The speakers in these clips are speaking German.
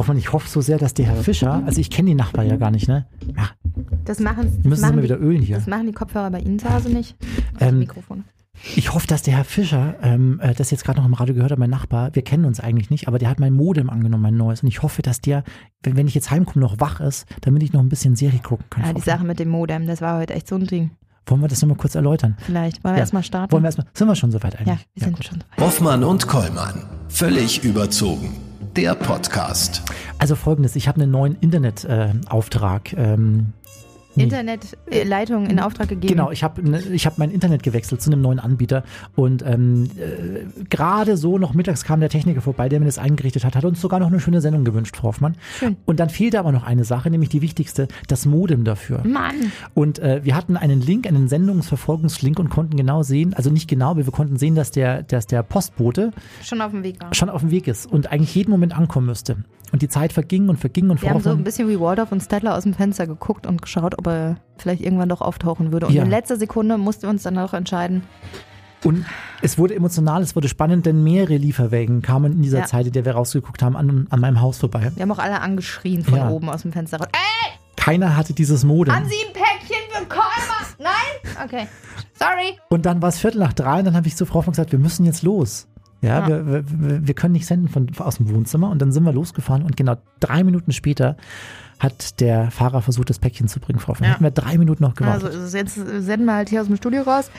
Hoffmann, ich hoffe so sehr, dass der Herr Fischer, also ich kenne die Nachbarn ja gar nicht, ne? Ja, Das machen, wir das müssen sie machen die, wieder ölen hier. das machen die Kopfhörer bei Ihnen zu Hause nicht. Ähm, Mikrofon. Ich hoffe, dass der Herr Fischer, ähm, äh, das jetzt gerade noch im Radio gehört hat, mein Nachbar, wir kennen uns eigentlich nicht, aber der hat mein Modem angenommen, mein neues. Und ich hoffe, dass der, wenn, wenn ich jetzt heimkomme, noch wach ist, damit ich noch ein bisschen Serie gucken kann. Ja, die Sache mit dem Modem, das war heute echt so ein Ding. Wollen wir das nochmal kurz erläutern? Vielleicht. Wollen wir Ja. erstmal starten? Wollen wir erstmal, sind wir schon soweit eigentlich? ja, wir sind gut. schon soweit. Hoffmann und Kollmann. Völlig überzogen. Der Podcast. Also folgendes, ich habe einen neuen Internetauftrag. ähm, nee. Internetleitung in Auftrag gegeben. Genau, ich habe ich hab mein Internet gewechselt zu einem neuen Anbieter und ähm, äh, gerade so noch mittags kam der Techniker vorbei, der mir das eingerichtet hat, hat uns sogar noch eine schöne Sendung gewünscht, Frau Hoffmann. Schön. Und dann fehlte aber noch eine Sache, nämlich die wichtigste, das Modem dafür. Mann. Und äh, wir hatten einen Link, einen Sendungsverfolgungslink und konnten genau sehen, also nicht genau, aber wir konnten sehen, dass der, dass der Postbote Schon auf dem Weg war. schon auf dem Weg ist und eigentlich jeden Moment ankommen müsste. Und die Zeit verging und verging und Wir haben so ein bisschen wie Waldorf und Stedler aus dem Fenster geguckt und geschaut, ob er vielleicht irgendwann doch auftauchen würde. Und Ja. in letzter Sekunde mussten wir uns dann auch entscheiden. Und es wurde emotional, es wurde spannend, denn mehrere Lieferwägen kamen in dieser Ja. Zeit, in der wir rausgeguckt haben, an, an meinem Haus vorbei. Wir haben auch alle angeschrien von Ja. oben aus dem Fenster. Ey, Keiner hatte dieses Modem. haben Sie ein Päckchen Kolmer? Nein? Okay. Sorry. Und dann war es Viertel nach drei und dann habe ich zu Frau von gesagt, wir müssen jetzt los. Ja, Ja. Wir, wir, wir können nicht senden von, aus dem Wohnzimmer. Und dann sind wir losgefahren und genau drei Minuten später hat der Fahrer versucht, das Päckchen zu bringen, Frau von. Ja. Hätten wir drei Minuten noch gewartet. Also jetzt senden wir halt hier aus dem Studio raus.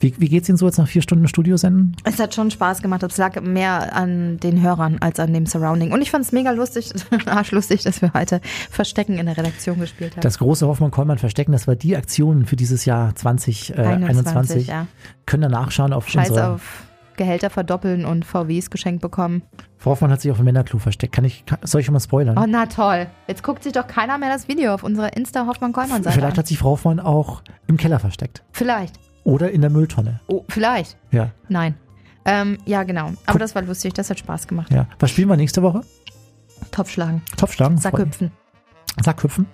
wie, wie geht's Ihnen so jetzt nach vier Stunden Studio senden? Es hat schon Spaß gemacht. Es lag mehr an den Hörern als an dem Surrounding. Und ich fand es mega lustig, arschlustig, dass wir heute Verstecken in der Redaktion gespielt haben. Das große Hoffmann-Kollmann Verstecken, das war die Aktion für dieses Jahr 2021. 21, ja. Können da nachschauen auf Scheiß unserer... auf Gehälter verdoppeln und VWs geschenkt bekommen. Frau Hoffmann hat sich auf dem Männerklo versteckt. Kann ich, kann, soll ich schon mal spoilern? Oh, na toll. Jetzt guckt sich doch keiner mehr das Video auf unserer Insta-Hoffmann-Kollmann-Seite Vielleicht an. hat sich Frau Hoffmann auch im Keller versteckt. Vielleicht. Oder in der Mülltonne. Oh, vielleicht. Ja, Nein. Ähm, ja, genau. Aber das war lustig. Das hat Spaß gemacht. ja. Was spielen wir nächste Woche? Topfschlagen. Topfschlagen? Sackhüpfen. Sackhüpfen?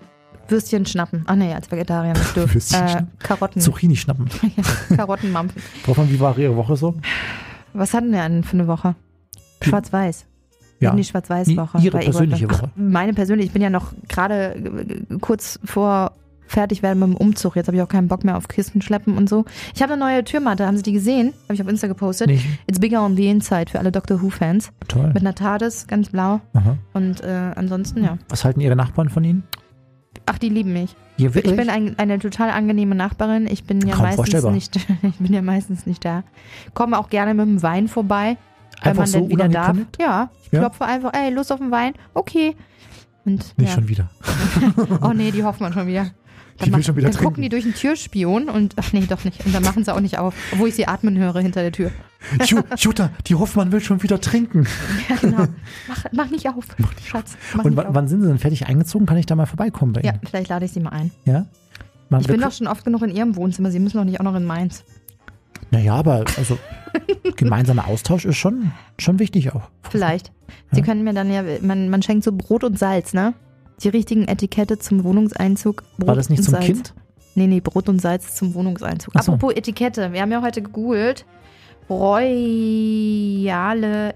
Würstchen schnappen. Ach nee, als Vegetarier nicht dürfen. Würstchen Äh, schnappen. Karotten. Zucchini schnappen. Karotten mampfen. Frau Hoffmann, wie war Ihre Woche so? Was hatten wir denn für eine Woche? Schwarz-Weiß. Ja. Die Schwarz-Weiß-Woche. Ihre persönliche Woche. Ach, meine persönliche. Ich bin ja noch gerade äh, kurz vor fertig werden mit dem Umzug. Jetzt habe ich auch keinen Bock mehr auf Kisten schleppen und so. Ich habe eine neue Türmatte. Haben Sie die gesehen? Habe ich auf Insta gepostet. Nicht? It's bigger on the inside für alle Doctor Who-Fans. Toll. Mit einer TARDIS, ganz blau. Aha. Und äh, ansonsten, ja. Was halten Ihre Nachbarn von Ihnen? Ach, die lieben mich. Ich wirklich? bin ein, eine total angenehme Nachbarin. Ich bin ja Kaum meistens nicht, ich bin ja meistens nicht da. Komme auch gerne mit dem Wein vorbei, wenn Einfach man so denn wieder darf. Ja, ich Ja? klopfe einfach, ey, Lust auf den Wein? Okay. Und Nicht ja. schon wieder. Oh nee, die hoffen wir schon wieder. Schon wieder dann gucken die durch den Türspion und ach nee, doch nicht. Und dann machen sie auch nicht auf, obwohl ich sie atmen höre hinter der Tür. Ju- Jutta, die Hoffmann will schon wieder trinken. Ja, genau. Mach, mach nicht auf, Schatz. Mach Und nicht wa- auf. wann sind Sie denn fertig eingezogen? Kann ich da mal vorbeikommen bei Ja, Ihnen? vielleicht lade ich sie mal ein. Ja? Man, Ich bin doch schon oft genug in ihrem Wohnzimmer. Sie müssen doch nicht auch noch in meins. Naja, aber also gemeinsamer Austausch ist schon, schon wichtig auch. Vielleicht. Sie Ja. können mir dann ja, man, man schenkt so Brot und Salz, ne? Die richtigen Etikette zum Wohnungseinzug. Brot War das nicht und zum Salz. Kind? Nee, nee, Brot und Salz zum Wohnungseinzug. So. Apropos Etikette, wir haben ja heute gegoogelt. Royale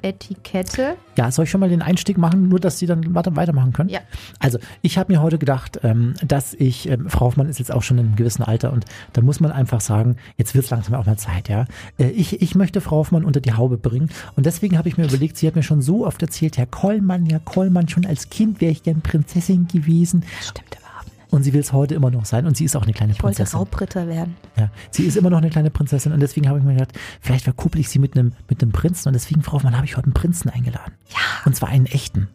Etikette. Ja, soll ich schon mal den Einstieg machen, nur dass Sie dann weitermachen können? Ja. Also, ich habe mir heute gedacht, ähm, dass ich, ähm, Frau Hoffmann ist jetzt auch schon in einem gewissen Alter und da muss man einfach sagen, jetzt wird es langsam auch mal Zeit, ja. Äh, ich, ich möchte Frau Hoffmann unter die Haube bringen und deswegen habe ich mir überlegt, sie hat mir schon so oft erzählt, Herr Kollmann, Herr Kollmann, schon als Kind wäre ich gern Prinzessin gewesen Stimmt nicht. Und sie will es heute immer noch sein und sie ist auch eine kleine Ich wollte Prinzessin. Raubritter werden. Ja, sie ist immer noch eine kleine Prinzessin und deswegen habe ich mir gedacht, vielleicht verkuppel ich sie mit einem mit einem Prinzen und deswegen, Frau Hoffmann, habe ich heute einen Prinzen eingeladen. Ja. Und zwar einen echten.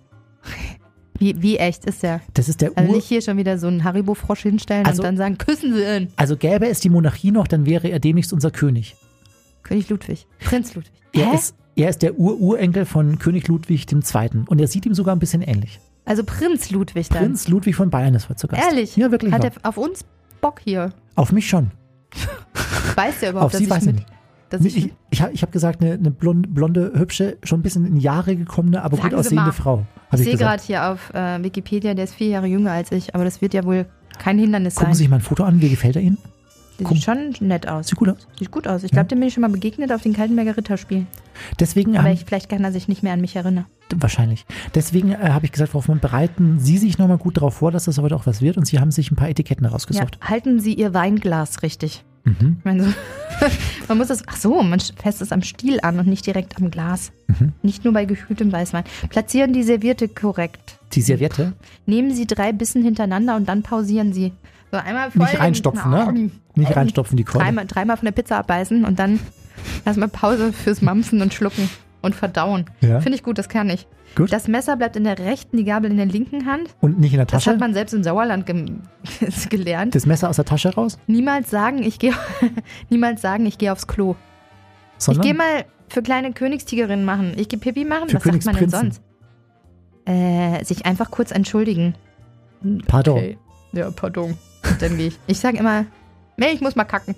Wie, wie echt ist der? Das ist der Also Ur nicht hier schon wieder so einen Haribo-Frosch hinstellen Also- und dann sagen, küssen Sie ihn. Also gäbe es die Monarchie noch, dann wäre er demnächst unser König. König Ludwig. Prinz Ludwig. Er ist, er ist der Ur-Urenkel von König Ludwig II. Und er sieht ihm sogar ein bisschen ähnlich. Also Prinz Ludwig dann. Prinz Ludwig von Bayern ist heute zu Gast. Ehrlich? Ja, wirklich. Hat er auf uns Bock hier? Auf mich schon. Weiß der überhaupt, Auf dass Sie ich weiß ich mit, nicht. ich, Ich, ich, hab- habe gesagt, eine, eine blonde, blonde, hübsche, schon ein bisschen in Jahre gekommene, aber Sagen gut aussehende mal. Frau. ich ich, sehe gerade hier auf äh, Wikipedia, der ist vier Jahre jünger als ich, aber das wird ja wohl kein Hindernis Gucken sein. Sie sich mein Foto an, wie gefällt er Ihnen? Die sieht schon nett aus. Sieht gut aus. Sieht gut aus. Ich glaube, dem bin ich schon mal begegnet auf den Kaltenberger Ritterspielen. Deswegen Aber ich, vielleicht kann er sich nicht mehr an mich erinnern. wahrscheinlich. Deswegen äh, habe ich gesagt, Frau Hoffmann, bereiten Sie sich nochmal gut darauf vor, dass das heute auch was wird und Sie haben sich ein paar Etiketten Ja, rausgesucht. halten Sie Ihr Weinglas richtig. Mhm. Ich meine, so, man muss es, ach so, man fässt es am Stiel an und nicht direkt am Glas. Mhm. Nicht nur bei gekühltem Weißwein. Platzieren die Serviette korrekt. Die Serviette Nehmen Sie drei Bissen hintereinander und dann pausieren Sie. So einmal voll Nicht in- reinstopfen, ne? Nicht reinstopfen, die Keule. Dreimal, dreimal von der Pizza abbeißen und dann erstmal Pause fürs Mampfen und Schlucken und Verdauen. Ja. Finde ich gut, das kann ich. Gut. Das Messer bleibt in der rechten, die Gabel in der linken Hand. Und nicht in der Das Tasche? hat man selbst im Sauerland gem- gelernt. das Messer aus der Tasche raus? Niemals sagen, ich gehe niemals sagen, ich gehe aufs Klo. Sondern Ich gehe mal für kleine Königstigerinnen machen. Ich gehe Pipi machen. Für Was sagt man denn sonst? Äh, sich einfach kurz entschuldigen. Pardon. Okay. Ja, pardon. Und dann gehe ich. Ich sage immer, nee, ich muss mal kacken.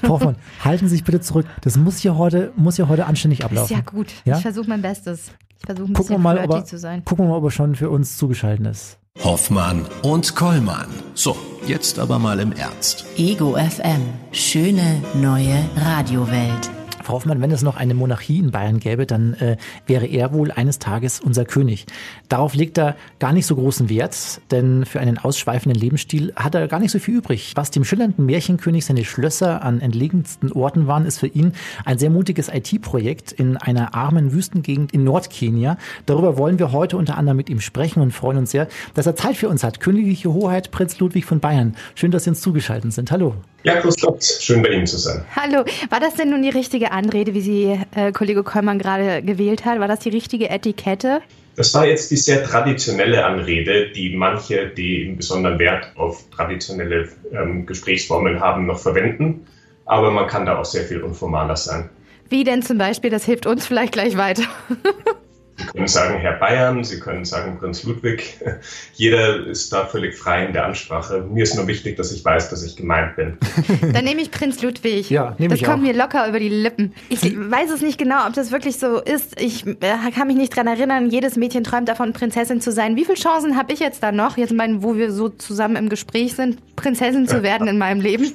Frau Hoffmann, halten Sie sich bitte zurück. Das muss hier heute, muss hier heute anständig Ist ablaufen. ja gut. Ja? Ich versuche mein Bestes. Ich versuche ein Gucken bisschen mal, ob er, zu sein. gucken wir mal, ob er schon für uns zugeschaltet ist. Hoffmann und Kollmann. So, jetzt aber mal im Ernst. Ego FM. Schöne neue Radiowelt. Frau Hoffmann, wenn es noch eine Monarchie in Bayern gäbe, dann äh, wäre er wohl eines Tages unser König. Darauf legt er gar nicht so großen Wert, denn für einen ausschweifenden Lebensstil hat er gar nicht so viel übrig. Was dem schillernden Märchenkönig seine Schlösser an entlegensten Orten waren, ist für ihn ein sehr mutiges IT-Projekt in einer armen Wüstengegend in Nordkenia. Darüber wollen wir heute unter anderem mit ihm sprechen und freuen uns sehr, dass er Zeit für uns hat. Königliche Hoheit Prinz Ludwig von Bayern. Schön, dass Sie uns zugeschaltet sind. Hallo. Ja, grüß Gott. Schön bei Ihnen zu sein. Hallo, war das denn nun die richtige Anrede, wie sie äh, Kollege Kollmann gerade gewählt hat? War das die richtige Etikette? Das war jetzt die sehr traditionelle Anrede, die manche, die einen besonderen Wert auf traditionelle ähm, Gesprächsformen haben, noch verwenden. Aber man kann da auch sehr viel unformaler sein. Wie denn zum Beispiel? Das hilft uns vielleicht gleich weiter. Sie können sagen Herr Bayern, Sie können sagen Prinz Ludwig. Jeder ist da völlig frei in der Ansprache. Mir ist nur wichtig, dass ich weiß, dass ich gemeint bin. Dann nehme ich Prinz Ludwig. Ja, nehme Das ich kommt auch. mir locker über die Lippen. Ich weiß es nicht genau, ob das wirklich so ist. Ich äh, kann mich nicht dran erinnern. Jedes Mädchen träumt davon, Prinzessin zu sein. Wie viele Chancen habe ich jetzt da noch, jetzt mein, wo wir so zusammen im Gespräch sind, Prinzessin zu werden in meinem Leben?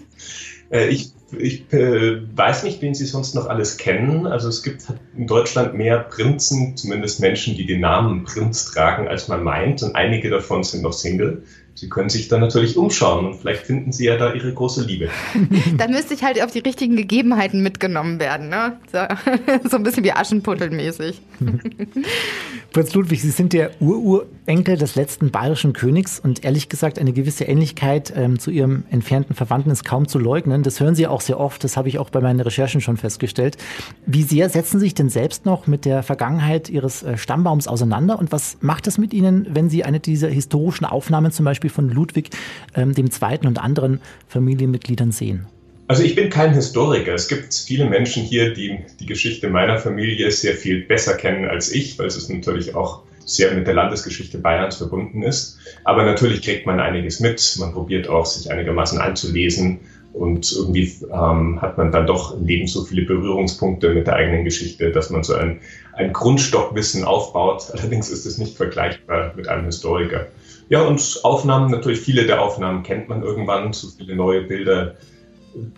Äh, ich ich äh, weiß nicht, wen Sie sonst noch alles kennen. Also es gibt in Deutschland mehr Prinzen, zumindest Menschen, die den Namen Prinz tragen, als man meint. Und einige davon sind noch Single. Sie können sich da natürlich umschauen und vielleicht finden Sie ja da Ihre große Liebe. Da müsste ich halt auf die richtigen Gegebenheiten mitgenommen werden. Ne? So, so ein bisschen wie Aschenputtel-mäßig. Prinz Ludwig, Sie sind der Ururenkel des letzten bayerischen Königs und ehrlich gesagt eine gewisse Ähnlichkeit ähm, zu Ihrem entfernten Verwandten ist kaum zu leugnen. Das hören Sie auch sehr oft, das habe ich auch bei meinen Recherchen schon festgestellt. Wie sehr setzen Sie sich denn selbst noch mit der Vergangenheit Ihres äh, Stammbaums auseinander und was macht es mit Ihnen, wenn Sie eine dieser historischen Aufnahmen zum Beispiel von Ludwig ähm, dem Zweiten und anderen Familienmitgliedern sehen? Also ich bin kein Historiker. Es gibt viele Menschen hier, die die Geschichte meiner Familie sehr viel besser kennen als ich, weil es natürlich auch sehr mit der Landesgeschichte Bayerns verbunden ist. Aber natürlich kriegt man einiges mit. Man probiert auch, sich einigermaßen einzulesen. Und irgendwie ähm, hat man dann doch im Leben so viele Berührungspunkte mit der eigenen Geschichte, dass man so ein, ein Grundstockwissen aufbaut. Allerdings ist es nicht vergleichbar mit einem Historiker. Ja, und Aufnahmen, natürlich viele der Aufnahmen kennt man irgendwann, so viele neue Bilder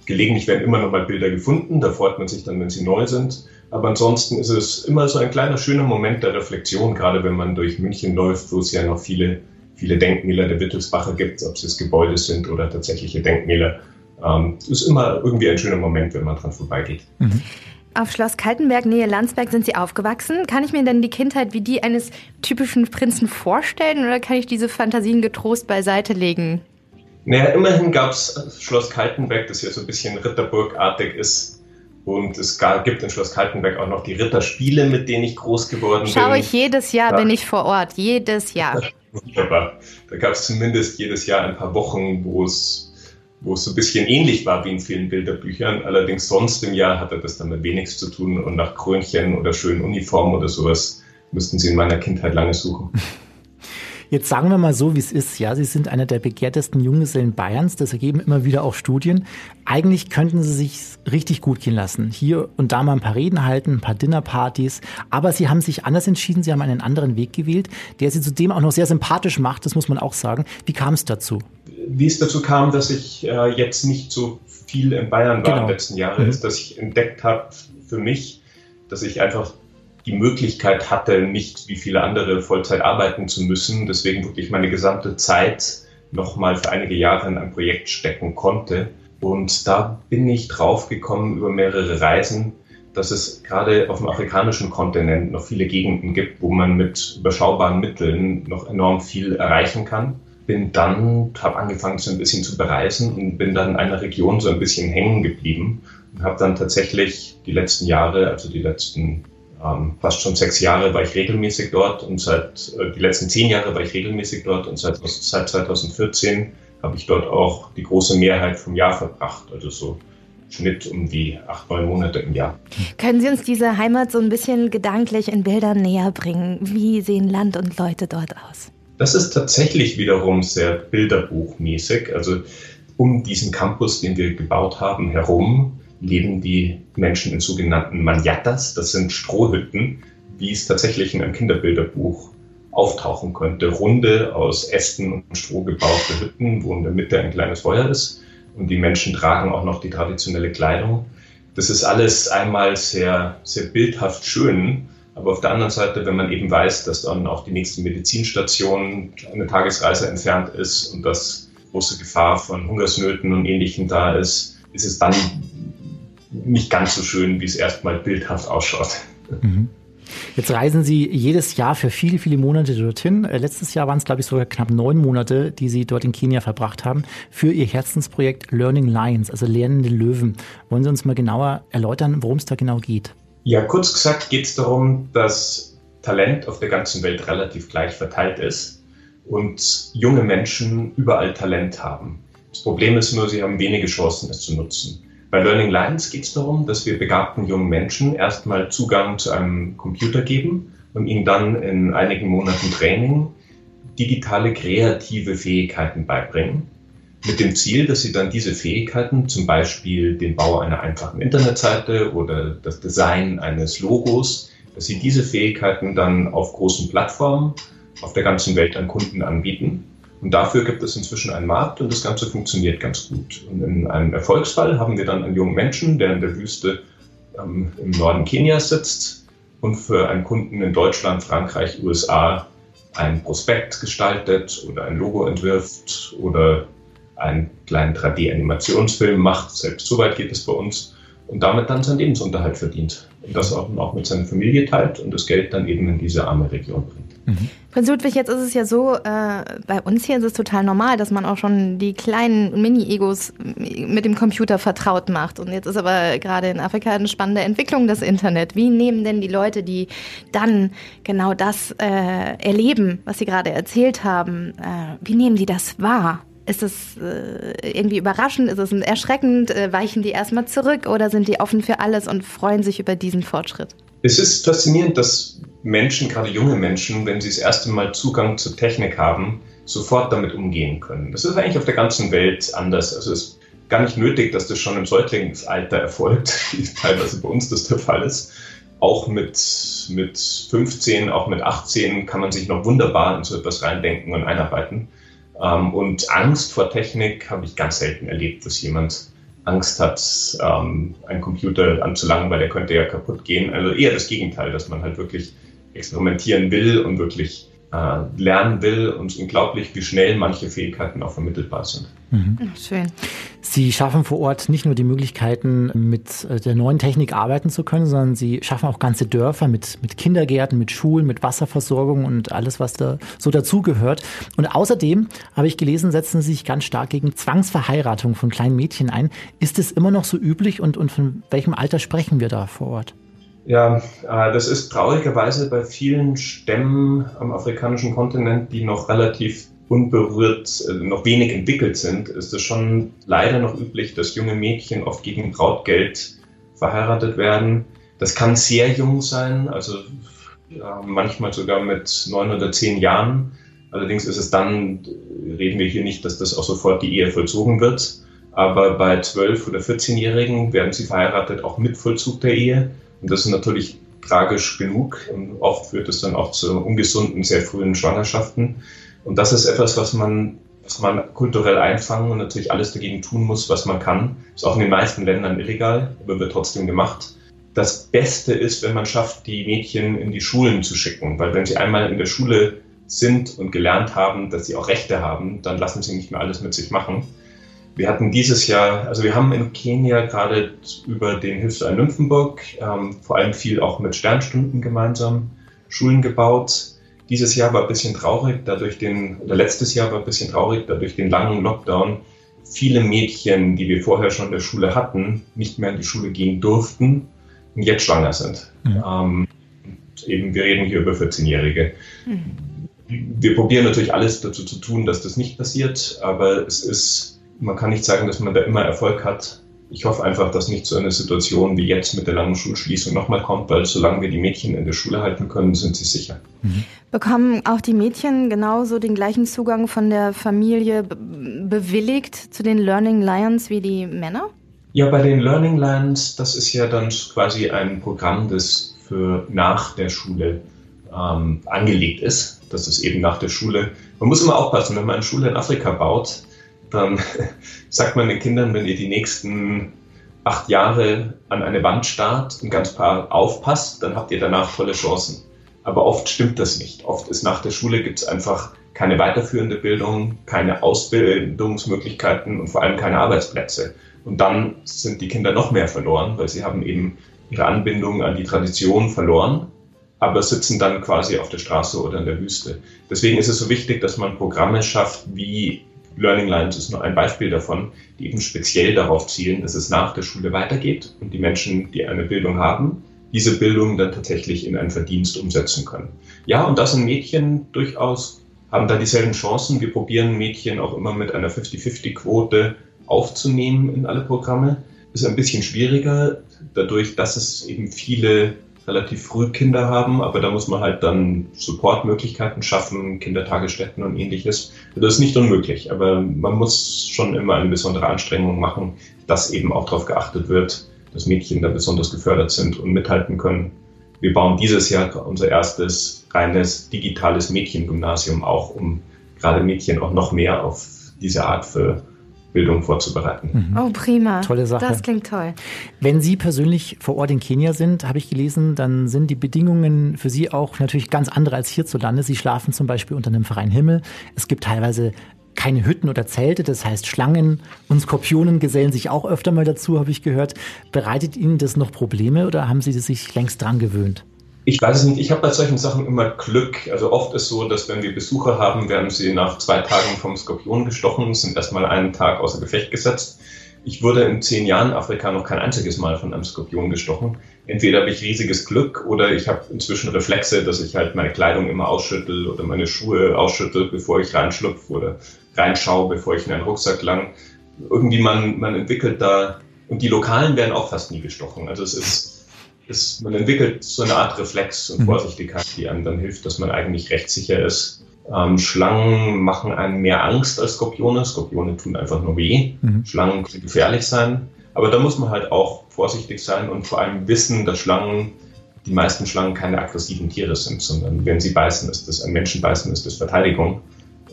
Gelegentlich werden immer noch mal Bilder gefunden, da freut man sich dann, wenn sie neu sind. Aber ansonsten ist es immer so ein kleiner schöner Moment der Reflexion, gerade wenn man durch München läuft, wo es ja noch viele, viele Denkmäler der Wittelsbacher gibt, ob es jetzt Gebäude sind oder tatsächliche Denkmäler. Ähm, ist immer irgendwie ein schöner Moment, wenn man dran vorbeigeht. Auf Schloss Kaltenberg, Nähe Landsberg, sind Sie aufgewachsen. Kann ich mir denn die Kindheit wie die eines typischen Prinzen vorstellen oder kann ich diese Fantasien getrost beiseite legen? Naja, immerhin gab es Schloss Kaltenberg, das ja so ein bisschen Ritterburgartig ist. Und es gar, gibt in Schloss Kaltenberg auch noch die Ritterspiele, mit denen ich groß geworden bin. Schaue ich jedes Jahr, Ja. bin ich vor Ort. Jedes Jahr. Wunderbar. Da gab es zumindest jedes Jahr ein paar Wochen, wo es, wo es so ein bisschen ähnlich war wie in vielen Bilderbüchern. Allerdings sonst im Jahr hatte das damit wenig zu tun und nach Krönchen oder schönen Uniformen oder sowas müssten Sie in meiner Kindheit lange suchen. Jetzt sagen wir mal so, wie es ist. Ja, Sie sind einer der begehrtesten Junggesellen Bayerns. Das ergeben immer wieder auch Studien. Eigentlich könnten Sie sich richtig gut gehen lassen. Hier und da mal ein paar Reden halten, ein paar Dinnerpartys. Aber Sie haben sich anders entschieden. Sie haben einen anderen Weg gewählt, der Sie zudem auch noch sehr sympathisch macht. Das muss man auch sagen. Wie kam es dazu? Wie es dazu kam, dass ich äh, jetzt nicht so viel in Bayern war Genau. in den letzten Jahren, Mhm. ist, dass ich entdeckt habe für mich, dass ich einfach die Möglichkeit hatte, nicht wie viele andere Vollzeit arbeiten zu müssen, deswegen wirklich meine gesamte Zeit nochmal für einige Jahre in ein Projekt stecken konnte. Und da bin ich drauf gekommen über mehrere Reisen, dass es gerade auf dem afrikanischen Kontinent noch viele Gegenden gibt, wo man mit überschaubaren Mitteln noch enorm viel erreichen kann. Bin dann, habe angefangen so ein bisschen zu bereisen und bin dann in einer Region so ein bisschen hängen geblieben und habe dann tatsächlich die letzten Jahre, also die letzten ähm, fast schon sechs Jahre war ich regelmäßig dort und seit äh, die letzten zehn Jahre war ich regelmäßig dort und seit, seit 2014 habe ich dort auch die große Mehrheit vom Jahr verbracht, also so Schnitt um die acht, neun Monate im Jahr. Können Sie uns diese Heimat so ein bisschen gedanklich in Bildern näher bringen? Wie sehen Land und Leute dort aus? Das ist tatsächlich wiederum sehr bilderbuchmäßig. Also um diesen Campus, den wir gebaut haben, herum leben die Menschen in sogenannten Manyatas. Das sind Strohhütten, wie es tatsächlich in einem Kinderbilderbuch auftauchen könnte. Runde aus Ästen und Stroh gebaute Hütten, wo in der Mitte ein kleines Feuer ist. Und die Menschen tragen auch noch die traditionelle Kleidung. Das ist alles einmal sehr, sehr bildhaft schön. Aber auf der anderen Seite, wenn man eben weiß, dass dann auch die nächste Medizinstation eine Tagesreise entfernt ist und dass große Gefahr von Hungersnöten und Ähnlichem da ist, ist es dann nicht ganz so schön, wie es erstmal bildhaft ausschaut. Mhm. Jetzt reisen Sie jedes Jahr für viele, viele Monate dorthin. Äh, Letztes Jahr waren es, glaube ich, sogar knapp neun Monate, die Sie dort in Kenia verbracht haben, für Ihr Herzensprojekt Learning Lions, also lernende Löwen. Wollen Sie uns mal genauer erläutern, worum es da genau geht? Ja, kurz gesagt geht es darum, dass Talent auf der ganzen Welt relativ gleich verteilt ist und junge Menschen überall Talent haben. Das Problem ist nur, sie haben wenige Chancen, es zu nutzen. Bei Learning Lines geht es darum, dass wir begabten jungen Menschen erstmal Zugang zu einem Computer geben und ihnen dann in einigen Monaten Training digitale kreative Fähigkeiten beibringen. Mit dem Ziel, dass sie dann diese Fähigkeiten, zum Beispiel den Bau einer einfachen Internetseite oder das Design eines Logos, dass sie diese Fähigkeiten dann auf großen Plattformen auf der ganzen Welt an Kunden anbieten. Und dafür gibt es inzwischen einen Markt und das Ganze funktioniert ganz gut. Und in einem Erfolgsfall haben wir dann einen jungen Menschen, der in der Wüste ähm, im Norden Kenias sitzt und für einen Kunden in Deutschland, Frankreich, USA ein Prospekt gestaltet oder ein Logo entwirft oder einen kleinen 3D-Animationsfilm macht. Selbst so weit geht es bei uns. Und damit dann seinen Lebensunterhalt verdient. Und das auch, auch mit seiner Familie teilt und das Geld dann eben in diese arme Region bringt. Prinz Ludwig, jetzt ist es ja so, äh, bei uns hier ist es total normal, dass man auch schon die kleinen Mini-Egos mit dem Computer vertraut macht. Und jetzt ist aber gerade in Afrika eine spannende Entwicklung das Internet. Wie nehmen denn die Leute, die dann genau das äh, erleben, was Sie gerade erzählt haben, äh, wie nehmen die das wahr? Ist es äh, irgendwie überraschend? Ist es erschreckend? Äh, weichen die erstmal zurück oder sind die offen für alles und freuen sich über diesen Fortschritt? Es ist faszinierend, dass Menschen, gerade junge Menschen, wenn sie das erste Mal Zugang zur Technik haben, sofort damit umgehen können. Das ist eigentlich auf der ganzen Welt anders. Also es ist gar nicht nötig, dass das schon im Säuglingsalter erfolgt, wie teilweise bei uns das der Fall ist. Auch mit, mit 15, auch mit 18 kann man sich noch wunderbar in so etwas reindenken und einarbeiten. Ähm, und Angst vor Technik habe ich ganz selten erlebt, dass jemand Angst hat, ähm, einen Computer anzulangen, weil der könnte ja kaputt gehen. Also eher das Gegenteil, dass man halt wirklich experimentieren will und wirklich äh, lernen will und unglaublich, wie schnell manche Fähigkeiten auch vermittelbar sind. Mhm. Schön. Sie schaffen vor Ort nicht nur die Möglichkeiten, mit äh, der neuen Technik arbeiten zu können, sondern Sie schaffen auch ganze Dörfer mit, mit Kindergärten, mit Schulen, mit Wasserversorgung und alles, was da so dazugehört. Und außerdem, habe ich gelesen, setzen Sie sich ganz stark gegen Zwangsverheiratung von kleinen Mädchen ein. Ist es immer noch so üblich und, und von welchem Alter sprechen wir da vor Ort? Ja, äh, das ist traurigerweise bei vielen Stämmen am afrikanischen Kontinent, die noch relativ unberührt, äh, noch wenig entwickelt sind, ist es schon leider noch üblich, dass junge Mädchen oft gegen Brautgeld verheiratet werden. Das kann sehr jung sein, also manchmal sogar mit neun oder zehn Jahren. Allerdings ist es dann, reden wir hier nicht, dass das auch sofort die Ehe vollzogen wird. Aber bei 12- oder 14-Jährigen werden sie verheiratet, auch mit Vollzug der Ehe. Und das ist natürlich tragisch genug. Und oft führt es dann auch zu ungesunden, sehr frühen Schwangerschaften. Und das ist etwas, was man was man kulturell einfangen und natürlich alles dagegen tun muss, was man kann. Ist auch in den meisten Ländern illegal, aber wird trotzdem gemacht. Das Beste ist, wenn man schafft, die Mädchen in die Schulen zu schicken, weil wenn sie einmal in der Schule sind und gelernt haben, dass sie auch Rechte haben, dann lassen sie nicht mehr alles mit sich machen. Wir hatten dieses Jahr, also wir haben in Kenia gerade über den Hilfsverein Nymphenburg ähm, vor allem viel auch mit Sternstunden gemeinsam Schulen gebaut. Dieses Jahr war ein bisschen traurig, dadurch den, oder letztes Jahr war ein bisschen traurig, dadurch den langen Lockdown viele Mädchen, die wir vorher schon in der Schule hatten, nicht mehr in die Schule gehen durften und jetzt schwanger sind. Mhm. Ähm, eben, wir reden hier über 14-Jährige. Mhm. Wir probieren natürlich alles dazu zu tun, dass das nicht passiert, aber es ist man kann nicht sagen, dass man da immer Erfolg hat. Ich hoffe einfach, dass nicht so eine Situation wie jetzt mit der langen Schulschließung nochmal kommt, weil solange wir die Mädchen in der Schule halten können, sind sie sicher. Mhm. Bekommen auch die Mädchen genauso den gleichen Zugang von der Familie bewilligt zu den Learning Lions wie die Männer? Ja, bei den Learning Lions, das ist ja dann quasi ein Programm, das für nach der Schule ähm, angelegt ist. Das ist eben nach der Schule. Man muss immer aufpassen, wenn man eine Schule in Afrika baut, dann sagt man den Kindern, wenn ihr die nächsten acht Jahre an eine Wand starrt und ganz paar aufpasst, dann habt ihr danach tolle Chancen. Aber oft stimmt das nicht. Oft ist nach der Schule gibt es einfach keine weiterführende Bildung, keine Ausbildungsmöglichkeiten und vor allem keine Arbeitsplätze. Und dann sind die Kinder noch mehr verloren, weil sie haben eben ihre Anbindung an die Tradition verloren, aber sitzen dann quasi auf der Straße oder in der Wüste. Deswegen ist es so wichtig, dass man Programme schafft, wie Learning Lines ist nur ein Beispiel davon, die eben speziell darauf zielen, dass es nach der Schule weitergeht und die Menschen, die eine Bildung haben, diese Bildung dann tatsächlich in einen Verdienst umsetzen können. Ja, und das sind Mädchen durchaus, haben da dieselben Chancen. Wir probieren Mädchen auch immer mit einer 50-50-Quote aufzunehmen in alle Programme. Ist ein bisschen schwieriger, dadurch, dass es eben viele relativ früh Kinder haben, aber da muss man halt dann Supportmöglichkeiten schaffen, Kindertagesstätten und ähnliches. Das ist nicht unmöglich, aber man muss schon immer eine besondere Anstrengung machen, dass eben auch darauf geachtet wird, dass Mädchen da besonders gefördert sind und mithalten können. Wir bauen dieses Jahr unser erstes reines digitales Mädchengymnasium auch, um gerade Mädchen auch noch mehr auf diese Art für Bildung vorzubereiten. Mhm. Oh, prima. Tolle Sache. Das klingt toll. Wenn Sie persönlich vor Ort in Kenia sind, habe ich gelesen, dann sind die Bedingungen für Sie auch natürlich ganz andere als hierzulande. Sie schlafen zum Beispiel unter einem freien Himmel. Es gibt teilweise keine Hütten oder Zelte, das heißt Schlangen und Skorpionen gesellen sich auch öfter mal dazu, habe ich gehört. Bereitet Ihnen das noch Probleme oder haben Sie sich längst dran gewöhnt? Ich weiß es nicht. Ich habe bei solchen Sachen immer Glück. Also oft ist so, dass wenn wir Besucher haben, werden sie nach zwei Tagen vom Skorpion gestochen, sind erstmal einen Tag außer Gefecht gesetzt. Ich wurde in zehn Jahren Afrika noch kein einziges Mal von einem Skorpion gestochen. Entweder habe ich riesiges Glück oder ich habe inzwischen Reflexe, dass ich halt meine Kleidung immer ausschüttel oder meine Schuhe ausschüttel, bevor ich reinschlupfe oder reinschaue, bevor ich in einen Rucksack lang. Irgendwie man, man entwickelt da, und die Lokalen werden auch fast nie gestochen. Also es ist, ist, man entwickelt so eine Art Reflex und mhm. Vorsichtigkeit, die einem dann hilft, dass man eigentlich rechtssicher ist. Ähm, Schlangen machen einem mehr Angst als Skorpione. Skorpione tun einfach nur weh. Mhm. Schlangen können gefährlich sein. Aber da muss man halt auch vorsichtig sein und vor allem wissen, dass Schlangen, die meisten Schlangen keine aggressiven Tiere sind, sondern wenn sie beißen, ist das ein Menschen beißen, ist das Verteidigung.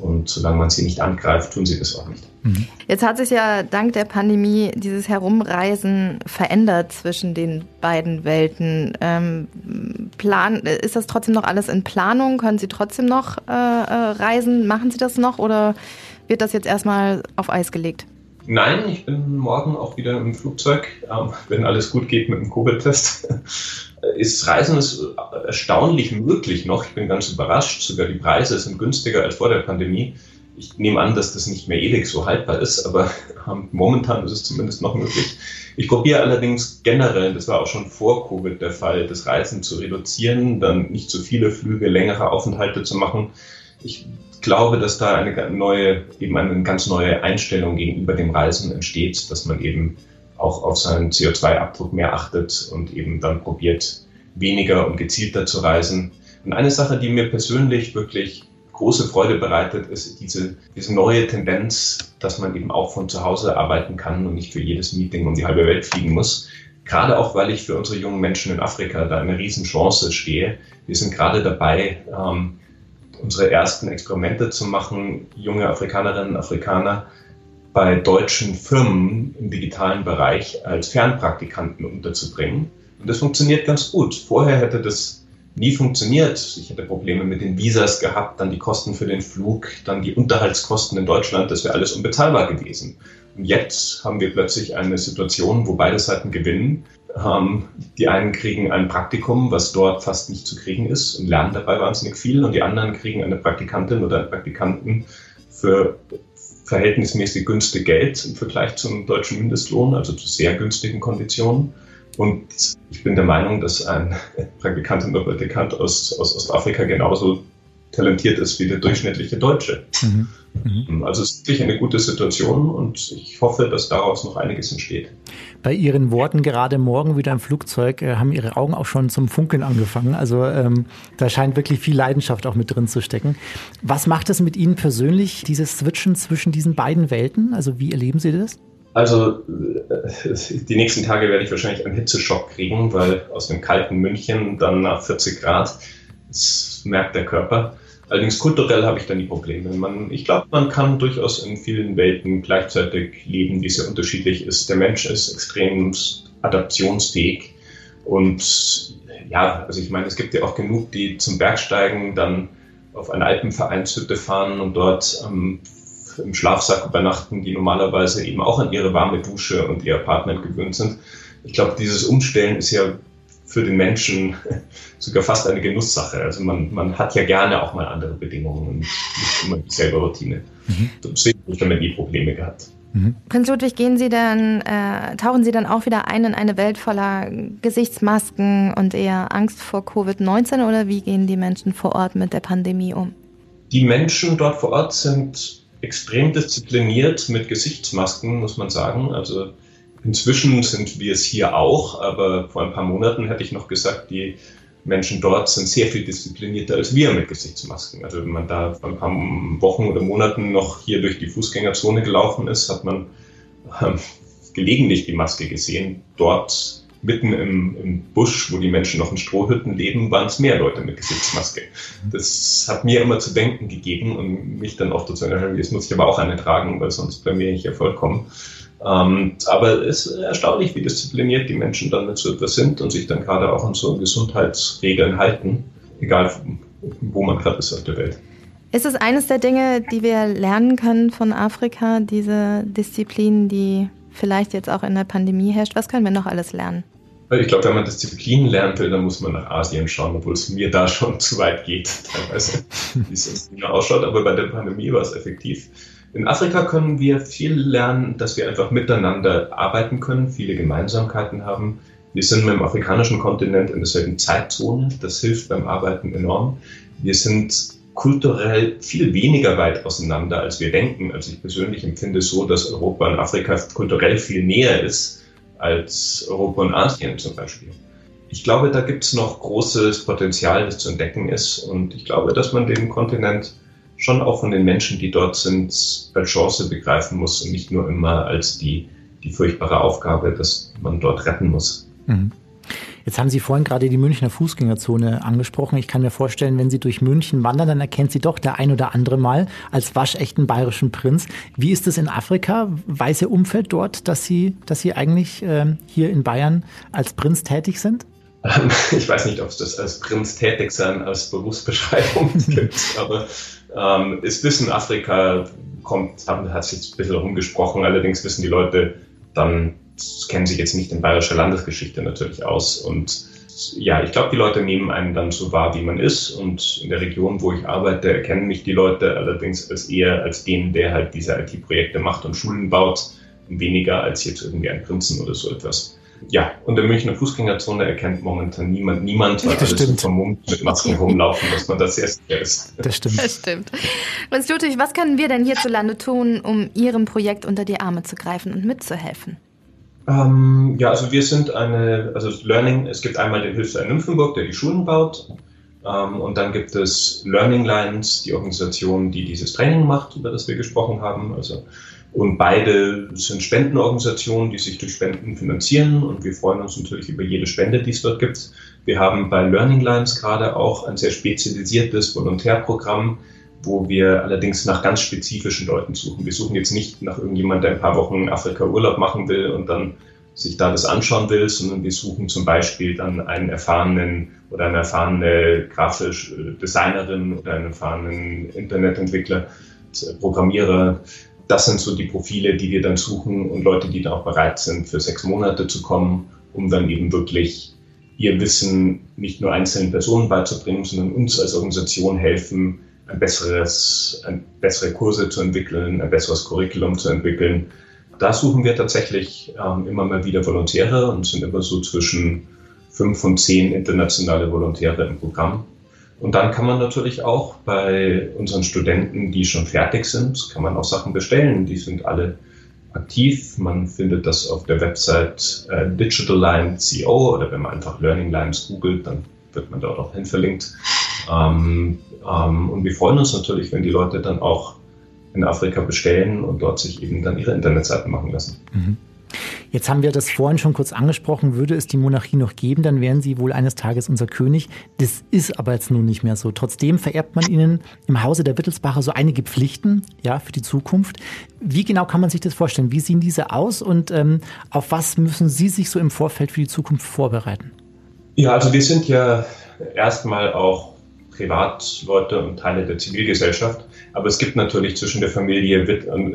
Und solange man sie nicht angreift, tun sie das auch nicht. Mhm. Jetzt hat sich ja dank der Pandemie dieses Herumreisen verändert zwischen den beiden Welten. Ähm, plan, ist das trotzdem noch alles in Planung? Können Sie trotzdem noch äh, äh reisen? Machen Sie das noch oder wird das jetzt erstmal auf Eis gelegt? Nein, ich bin morgen auch wieder im Flugzeug, ähm, wenn alles gut geht mit dem Covid-Test. Ist Reisen ist erstaunlich möglich noch. Ich bin ganz überrascht. Sogar die Preise sind günstiger als vor der Pandemie. Ich nehme an, dass das nicht mehr ewig so haltbar ist, aber ähm, momentan ist es zumindest noch möglich. Ich probiere allerdings generell, das war auch schon vor Covid der Fall, das Reisen zu reduzieren, dann nicht zu viele Flüge, längere Aufenthalte zu machen. Ich glaube, dass da eine neue, eben eine ganz neue Einstellung gegenüber dem Reisen entsteht, dass man eben auch auf seinen CO2-Abdruck mehr achtet und eben dann probiert, weniger und gezielter zu reisen. Und eine Sache, die mir persönlich wirklich große Freude bereitet, ist diese, diese neue Tendenz, dass man eben auch von zu Hause arbeiten kann und nicht für jedes Meeting um die halbe Welt fliegen muss. Gerade auch, weil ich für unsere jungen Menschen in Afrika da eine Riesenchance stehe. Wir sind gerade dabei, ähm, unsere ersten Experimente zu machen, junge Afrikanerinnen und Afrikaner bei deutschen Firmen im digitalen Bereich als Fernpraktikanten unterzubringen. Und das funktioniert ganz gut. Vorher hätte das nie funktioniert. Ich hätte Probleme mit den Visas gehabt, dann die Kosten für den Flug, dann die Unterhaltskosten in Deutschland. Das wäre alles unbezahlbar gewesen. Und jetzt haben wir plötzlich eine Situation, wo beide Seiten gewinnen. Ähm, die einen kriegen ein Praktikum, was dort fast nicht zu kriegen ist und lernen dabei wahnsinnig viel. Und die anderen kriegen eine Praktikantin oder einen Praktikanten für verhältnismäßig günstig Geld im Vergleich zum deutschen Mindestlohn, also zu sehr günstigen Konditionen. Und ich bin der Meinung, dass ein Praktikant oder Praktikant aus, aus Ostafrika genauso talentiert ist wie der durchschnittliche Deutsche. Mhm. Mhm. Also es ist wirklich eine gute Situation und ich hoffe, dass daraus noch einiges entsteht. Bei Ihren Worten gerade morgen wieder im Flugzeug äh, haben Ihre Augen auch schon zum Funkeln angefangen. Also ähm, da scheint wirklich viel Leidenschaft auch mit drin zu stecken. Was macht es mit Ihnen persönlich, dieses Switchen zwischen diesen beiden Welten? Also wie erleben Sie das? Also äh, die nächsten Tage werde ich wahrscheinlich einen Hitzeschock kriegen, weil aus dem kalten München dann nach 40 Grad, das merkt der Körper. Allerdings kulturell habe ich da nie Probleme. Man, ich glaube, man kann durchaus in vielen Welten gleichzeitig leben, die sehr unterschiedlich ist. Der Mensch ist extrem adaptionsfähig. Und ja, also ich meine, es gibt ja auch genug, die zum Bergsteigen dann auf eine Alpenvereinshütte fahren und dort ähm, im Schlafsack übernachten, die normalerweise eben auch an ihre warme Dusche und ihr Apartment gewöhnt sind. Ich glaube, dieses Umstellen ist ja für den Menschen sogar fast eine Genusssache. Also man, man hat ja gerne auch mal andere Bedingungen und nicht immer dieselbe Routine. Mhm. Deswegen habe ich damit nie Probleme gehabt. Mhm. Prinz Ludwig, gehen Sie dann, äh, tauchen Sie dann auch wieder ein in eine Welt voller Gesichtsmasken und eher Angst vor Covid-19 oder wie gehen die Menschen vor Ort mit der Pandemie um? Die Menschen dort vor Ort sind extrem diszipliniert mit Gesichtsmasken, muss man sagen. Also inzwischen sind wir es hier auch, aber vor ein paar Monaten hätte ich noch gesagt, die Menschen dort sind sehr viel disziplinierter als wir mit Gesichtsmasken. Also wenn man da vor ein paar Wochen oder Monaten noch hier durch die Fußgängerzone gelaufen ist, hat man äh, gelegentlich die Maske gesehen. Dort mitten im, im, Busch, wo die Menschen noch in Strohhütten leben, waren es mehr Leute mit Gesichtsmaske. Das hat mir immer zu denken gegeben und mich dann oft dazu erinnern, jetzt muss ich aber auch eine tragen, weil sonst blamiere ich ja vollkommen. Ähm, aber es ist erstaunlich, wie diszipliniert die Menschen dann mit so etwas sind und sich dann gerade auch an so Gesundheitsregeln halten, egal wo man gerade ist auf der Welt. Ist es eines der Dinge, die wir lernen können von Afrika, diese Disziplin, die vielleicht jetzt auch in der Pandemie herrscht? Was können wir noch alles lernen? Ich glaube, wenn man Disziplin lernen will, dann muss man nach Asien schauen, obwohl es mir da schon zu weit geht, teilweise, wie es ausschaut. Aber bei der Pandemie war es effektiv. In Afrika können wir viel lernen, dass wir einfach miteinander arbeiten können, viele Gemeinsamkeiten haben. Wir sind mit dem afrikanischen Kontinent in derselben Zeitzone. Das hilft beim Arbeiten enorm. Wir sind kulturell viel weniger weit auseinander, als wir denken. Also ich persönlich empfinde so, dass Europa und Afrika kulturell viel näher ist als Europa und Asien zum Beispiel. Ich glaube, da gibt es noch großes Potenzial, das zu entdecken ist. Und ich glaube, dass man den Kontinent schon auch von den Menschen, die dort sind, als Chance begreifen muss und nicht nur immer als die, die furchtbare Aufgabe, dass man dort retten muss. Mhm. Jetzt haben Sie vorhin gerade die Münchner Fußgängerzone angesprochen. Ich kann mir vorstellen, wenn Sie durch München wandern, dann erkennt Sie doch der ein oder andere mal als waschechten bayerischen Prinz. Wie ist es in Afrika? Weiß Ihr Umfeld dort, dass Sie, dass Sie eigentlich äh, hier in Bayern als Prinz tätig sind? Ich weiß nicht, ob es das als Prinz tätig sein als Berufsbeschreibung gibt, aber ähm, ist Wissen Afrika kommt, hat sich jetzt ein bisschen rumgesprochen, allerdings wissen die Leute dann kennen sich jetzt nicht in bayerischer Landesgeschichte natürlich aus. Und ja, ich glaube, die Leute nehmen einen dann so wahr, wie man ist. Und in der Region, wo ich arbeite, erkennen mich die Leute allerdings als eher als den, der halt diese IT-Projekte macht und Schulen baut, weniger als jetzt irgendwie ein Prinzen oder so etwas. Ja, und der Münchner Fußgängerzone erkennt momentan niemand, niemand, weil das alles vermummt mit Masken rumlaufen, dass man das sehr sicher ist. Das stimmt. Das stimmt. Prinz Ludwig, was können wir denn hierzulande tun, um Ihrem Projekt unter die Arme zu greifen und mitzuhelfen? Ähm, ja, also wir sind eine, also Learning, es gibt einmal den Hilfsverein Nymphenburg, der die Schulen baut. Ähm, und dann gibt es Learning Lines, die Organisation, die dieses Training macht, über das wir gesprochen haben. Also, und beide sind Spendenorganisationen, die sich durch Spenden finanzieren. Und wir freuen uns natürlich über jede Spende, die es dort gibt. Wir haben bei Learning Lines gerade auch ein sehr spezialisiertes Volontärprogramm, wo wir allerdings nach ganz spezifischen Leuten suchen. Wir suchen jetzt nicht nach irgendjemand, der ein paar Wochen in Afrika Urlaub machen will und dann sich da das anschauen will, sondern wir suchen zum Beispiel dann einen erfahrenen oder eine erfahrene grafische Designerin oder einen erfahrenen Internetentwickler, Programmierer. Das sind so die Profile, die wir dann suchen und Leute, die dann auch bereit sind, für sechs Monate zu kommen, um dann eben wirklich ihr Wissen nicht nur einzelnen Personen beizubringen, sondern uns als Organisation helfen, ein besseres, ein bessere Kurse zu entwickeln, ein besseres Curriculum zu entwickeln, da suchen wir tatsächlich ähm, immer mal wieder Volontäre und sind immer so zwischen fünf und zehn internationale Volontäre im Programm. Und dann kann man natürlich auch bei unseren Studenten, die schon fertig sind, kann man auch Sachen bestellen. Die sind alle aktiv. Man findet das auf der Website äh, digitalline.co oder wenn man einfach Learning Lines googelt, dann wird man dort auch hin verlinkt. Ähm, ähm, und wir freuen uns natürlich, wenn die Leute dann auch in Afrika bestellen und dort sich eben dann ihre Internetseiten machen lassen. Mhm. Jetzt haben wir das vorhin schon kurz angesprochen. Würde es die Monarchie noch geben, dann wären Sie wohl eines Tages unser König. Das ist aber jetzt nun nicht mehr so. Trotzdem vererbt man Ihnen im Hause der Wittelsbacher so einige Pflichten, ja, für die Zukunft. Wie genau kann man sich das vorstellen? Wie sehen diese aus und ähm, auf was müssen Sie sich so im Vorfeld für die Zukunft vorbereiten? Ja, also wir sind ja erstmal auch Privatleute und Teile der Zivilgesellschaft. Aber es gibt natürlich zwischen der Familie,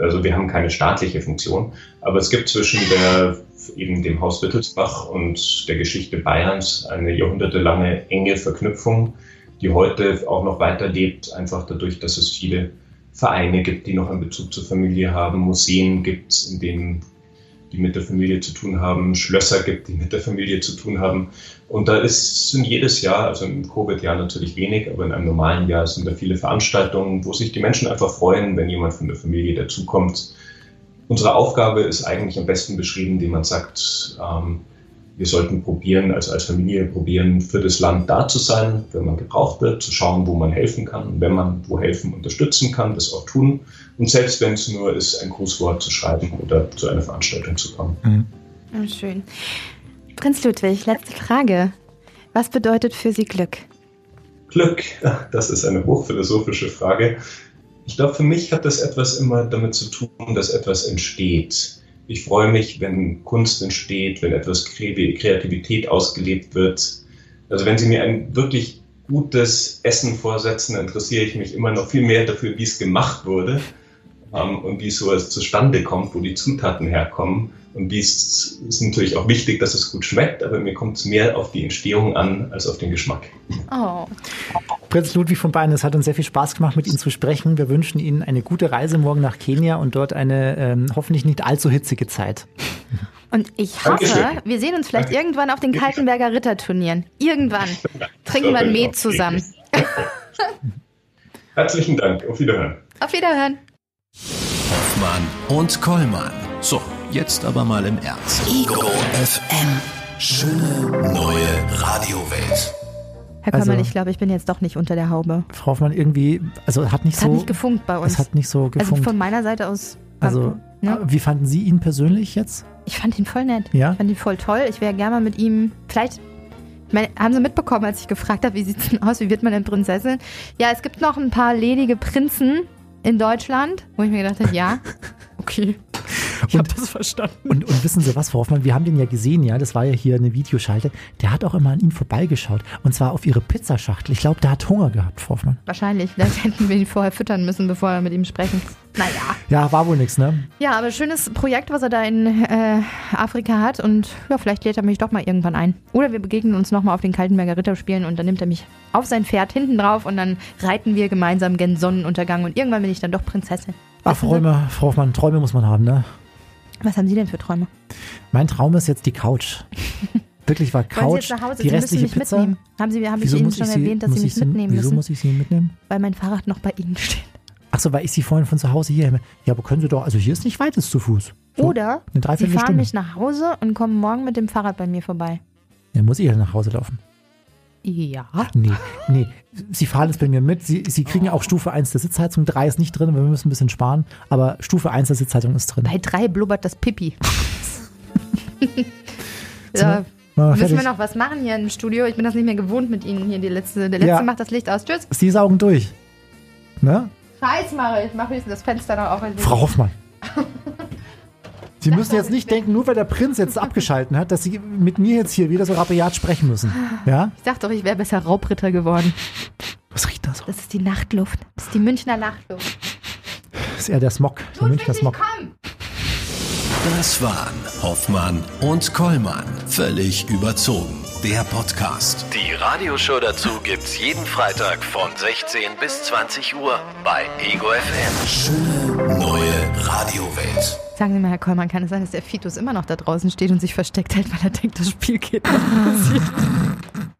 also wir haben keine staatliche Funktion, aber es gibt zwischen der, eben dem Haus Wittelsbach und der Geschichte Bayerns eine jahrhundertelange enge Verknüpfung, die heute auch noch weiterlebt, einfach dadurch, dass es viele Vereine gibt, die noch einen Bezug zur Familie haben, Museen gibt, in denen die mit der Familie zu tun haben, Schlösser gibt, die mit der Familie zu tun haben. Und da ist, sind jedes Jahr, also im Covid-Jahr natürlich wenig, aber in einem normalen Jahr sind da viele Veranstaltungen, wo sich die Menschen einfach freuen, wenn jemand von der Familie dazukommt. Unsere Aufgabe ist eigentlich am besten beschrieben, indem man sagt, ähm, wir sollten probieren, also als Familie probieren, für das Land da zu sein, wenn man gebraucht wird, zu schauen, wo man helfen kann und wenn man wo helfen unterstützen kann, das auch tun. Und selbst wenn es nur ist, ein Grußwort zu schreiben oder zu einer Veranstaltung zu kommen. Mhm. Oh, schön. Prinz Ludwig, letzte Frage. Was bedeutet für Sie Glück? Glück, das ist eine hochphilosophische Frage. Ich glaube, für mich hat das etwas immer damit zu tun, dass etwas entsteht ich freue mich, wenn Kunst entsteht, wenn etwas Kreativität ausgelebt wird. Also wenn Sie mir ein wirklich gutes Essen vorsetzen, interessiere ich mich immer noch viel mehr dafür, wie es gemacht wurde und wie es so zustande kommt, wo die Zutaten herkommen. Und wie es ist natürlich auch wichtig, dass es gut schmeckt, aber mir kommt es mehr auf die Entstehung an als auf den Geschmack. Oh. Prinz Ludwig von Bayern, es hat uns sehr viel Spaß gemacht, mit Ihnen zu sprechen. Wir wünschen Ihnen eine gute Reise morgen nach Kenia und dort eine ähm, hoffentlich nicht allzu hitzige Zeit. Und ich hoffe, Dankeschön. wir sehen uns vielleicht Danke. irgendwann auf den Kaltenberger Ritterturnieren. Irgendwann trinken wir ein Met zusammen. Herzlichen Dank. Auf Wiederhören. Auf Wiederhören. Hoffmann und Kollmann. So, jetzt aber mal im Ernst. Ego FM. Schöne neue Radiowelt. Herr also, ich glaube, ich bin jetzt doch nicht unter der Haube. Frau Hoffmann, irgendwie, also hat nicht es so. Hat nicht gefunkt bei uns. Es hat nicht so also gefunkt. Also von meiner Seite aus. Also, ne? wie fanden Sie ihn persönlich jetzt? Ich fand ihn voll nett. Ja. Ich fand ihn voll toll. Ich wäre gerne mal mit ihm, vielleicht meine, haben Sie mitbekommen, als ich gefragt habe, wie sieht es denn aus, wie wird man denn Prinzessin? Ja, es gibt noch ein paar ledige Prinzen in Deutschland, wo ich mir gedacht habe, ja, okay. Ich habe das verstanden. Und, und, wissen Sie was, Frau Hoffmann, wir haben den ja gesehen, ja, das war ja hier eine Videoschalte. Der hat auch immer an Ihnen vorbeigeschaut. Und zwar auf Ihre Pizzaschachtel. Ich glaube, der hat Hunger gehabt, Frau Hoffmann. Wahrscheinlich. Vielleicht hätten wir ihn vorher füttern müssen, bevor wir mit ihm sprechen. Naja. Ja, war wohl nichts, ne? Ja, aber schönes Projekt, was er da in äh, Afrika hat. Und ja, vielleicht lädt er mich doch mal irgendwann ein. Oder wir begegnen uns nochmal auf den Kaltenberger Ritterspielen und dann nimmt er mich auf sein Pferd hinten drauf und dann reiten wir gemeinsam gen Sonnenuntergang und irgendwann bin ich dann doch Prinzessin. Ach, Träume, Frau Hoffmann, Träume muss man haben, ne? Was haben Sie denn für Träume? Mein Traum ist jetzt die Couch. Wirklich war Couch, Sie die Sie restliche mich Pizza. Mitnehmen. Haben Sie, habe ich Ihnen schon Sie, erwähnt, dass Sie mich mitnehmen wieso müssen? Wieso muss ich Sie mitnehmen? Weil mein Fahrrad noch bei Ihnen steht. Achso, weil ich Sie vorhin von zu Hause hier. Ja, aber können Sie doch, also hier ist nicht weit, ist zu Fuß. So, Oder Sie fahren mich nach Hause und kommen morgen mit dem Fahrrad bei mir vorbei. Dann muss ich ja nach Hause laufen. Ja. Nee, nee. Sie fahren jetzt bei mir mit. Sie, Sie kriegen auch Stufe 1 der Sitzheizung. 3 ist nicht drin, wir müssen ein bisschen sparen. Aber Stufe 1 der Sitzheizung ist drin. Bei 3 blubbert das Pipi. ja, Machen wir Müssen wir fertig. noch was machen hier im Studio? Ich bin das nicht mehr gewohnt mit Ihnen hier. Die letzte, der letzte Ja. macht das Licht aus. Tschüss. Sie saugen durch. Ne? Scheiß mache ich. Mach höchstens das Fenster noch auf. Frau Hoffmann. Sie müssen jetzt nicht denken, nur weil der Prinz jetzt abgeschalten hat, dass Sie mit mir jetzt hier wieder so rabiat sprechen müssen. Ja? Ich dachte doch, ich wäre besser Raubritter geworden. Was riecht da so? Das ist die Nachtluft. Das ist die Münchner Nachtluft. Das ist eher der Smog. Der Münchner Smog. komm! Das waren Hoffmann und Kollmann. Völlig überzogen. Der Podcast. Die Radioshow dazu gibt's jeden Freitag von 16 bis 20 Uhr bei Ego FM. Schöne neue Radiowelt. Sagen Sie mal, Herr Kollmann, kann es sein, dass der Fitus immer noch da draußen steht und sich versteckt hält, weil er denkt, das Spiel geht noch?